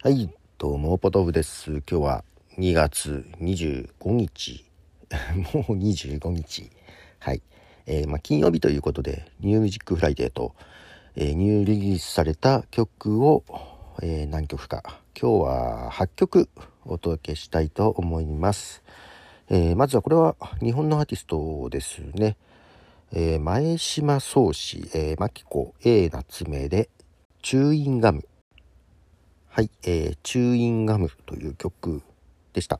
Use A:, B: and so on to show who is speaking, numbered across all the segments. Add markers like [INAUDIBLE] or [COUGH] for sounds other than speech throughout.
A: はい、どうも、ポトフです。今日は2月25日。[LAUGHS] もう25日。はい。えーまあ、金曜日ということで、 New Music Friday と、えーニューリリースされた曲を、えー何曲か、今日は8曲お届けしたいと思います。えまずはこれは日本のアーティストですね。え前島宗志、えー、マキコ A 夏目で、チューインガム。はい、えー、チューインガムという曲でした。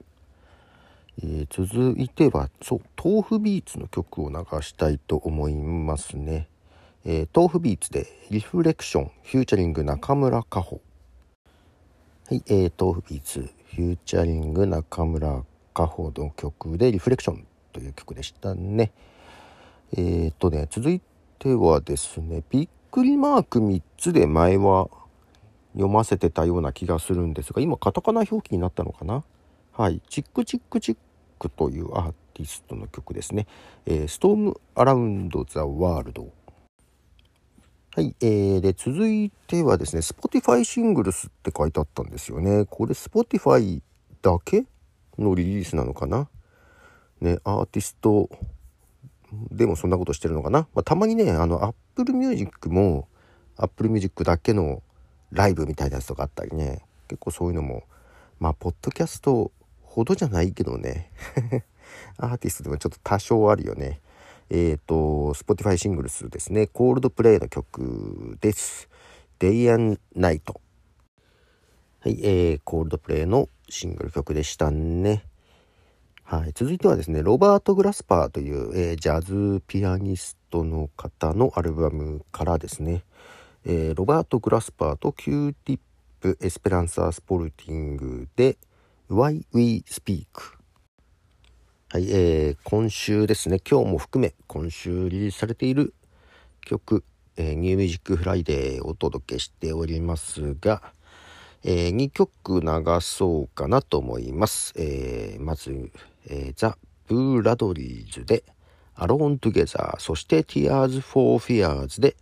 A: えー続いては、そう、 tofubeats の曲を流したいと思いますね。えー tofubeats で REFLECTION、featuring 中村佳穂。はい、えー、 tofubeats、featuring 中村佳穂の曲で REFLECTION という曲でしたね。えー、とね、続いてはですね、びっくりマーク3つで前は読ませてたような気がするんですが、今カタカナ表記になったのかな？はい、チックチックチックというアーティストの曲ですね。えー、ストームアラウンドザワールド。はい、えー、で、続いてはですね、Spotify シングルスって書いてあったんですよね。これ Spotify だけのリリースなのかな？ね、アーティストでもそんなことしてるのかな、まあ、たまにねあの Apple Music も Apple Music だけのライブみたいなやつとかあったりね。結構そういうのもまあポッドキャストほどじゃないけどね。[LAUGHS] アーティストでもちょっと多少あるよね。えっ、と Spotify シングルスですね。コールドプレイの曲です。Day and Night はいえー、 Coldplay のシングル曲でしたね。はい、続いてはですねロバート・グラスパーという、えージャズピアニストの方のアルバムからですね、えーロバート・グラスパーと Q-Tip・エスペランサ・スポルディングで「Why We Speak」はい、えー今週ですね。今日も含め今週リリースされている曲、えー New Music Friday をお届けしておりますが、えー2曲流そうかなと思います。えーまず、えーザ・ブー・ラドリーズで Alone Together そして Tears for Fears で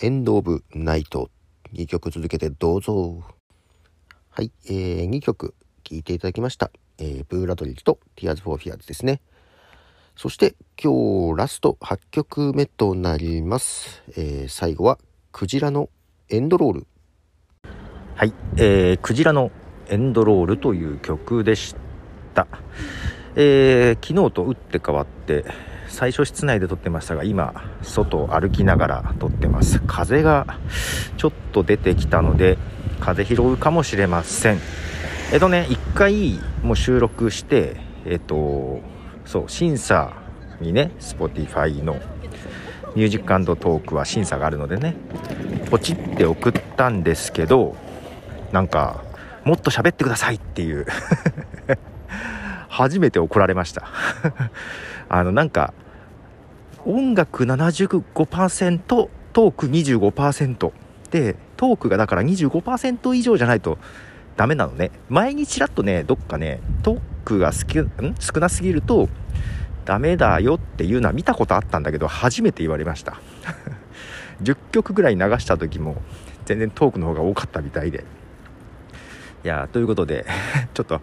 A: End of Night 2曲続けてどうぞ。はい、えー2曲聴いていただきました。えーブー・ラドリーズと Tears for Fears ですね。そして今日ラスト8曲目となります。えー最後はクジラのエンドロール。はい、えー、クジラのエンドロールという曲でした。えー昨日と打って変わって、最初室内で撮ってましたが、今、外を歩きながら撮ってます。風がちょっと出てきたので、風拾うかもしれません。えっとね、一回もう収録して、えっと、そう、審査にね、Spotify のミュージックトークは審査があるのでね、ポチって送ったんですけど、なんか、もっと喋ってくださいっていう初めて怒られました [LAUGHS] あの、なんか、音楽75%、トーク25%で、トークがだから25%以上じゃないとダメなのね。前にちらっとね、どっかね、トークが好きん？少なすぎるとダメだよっていうのは見たことあったんだけど、初めて言われました。[LAUGHS] 10曲ぐらい流した時も、全然トークの方が多かったみたいで。いやということで [LAUGHS] ちょっと、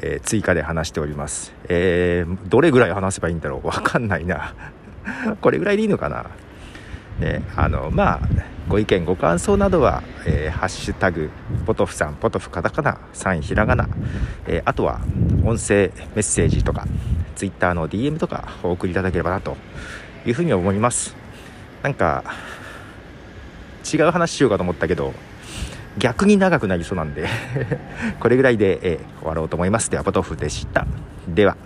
A: えー追加で話しております。えーどれぐらい話せばいいんだろう？[LAUGHS] わかんないな。これぐらいでいいのかな？ねあのまあご意見ご感想などは「えーハッシュタグポトフさんポトフカタカナサインひらがな」えーあとは音声メッセージとかツイッターの DM とかお送りいただければなというふうに思います。なんか違う話しようかと思ったけど逆に長くなりそうなんで [LAUGHS] これぐらいで、え終わろうと思います。ではポトフでした。では。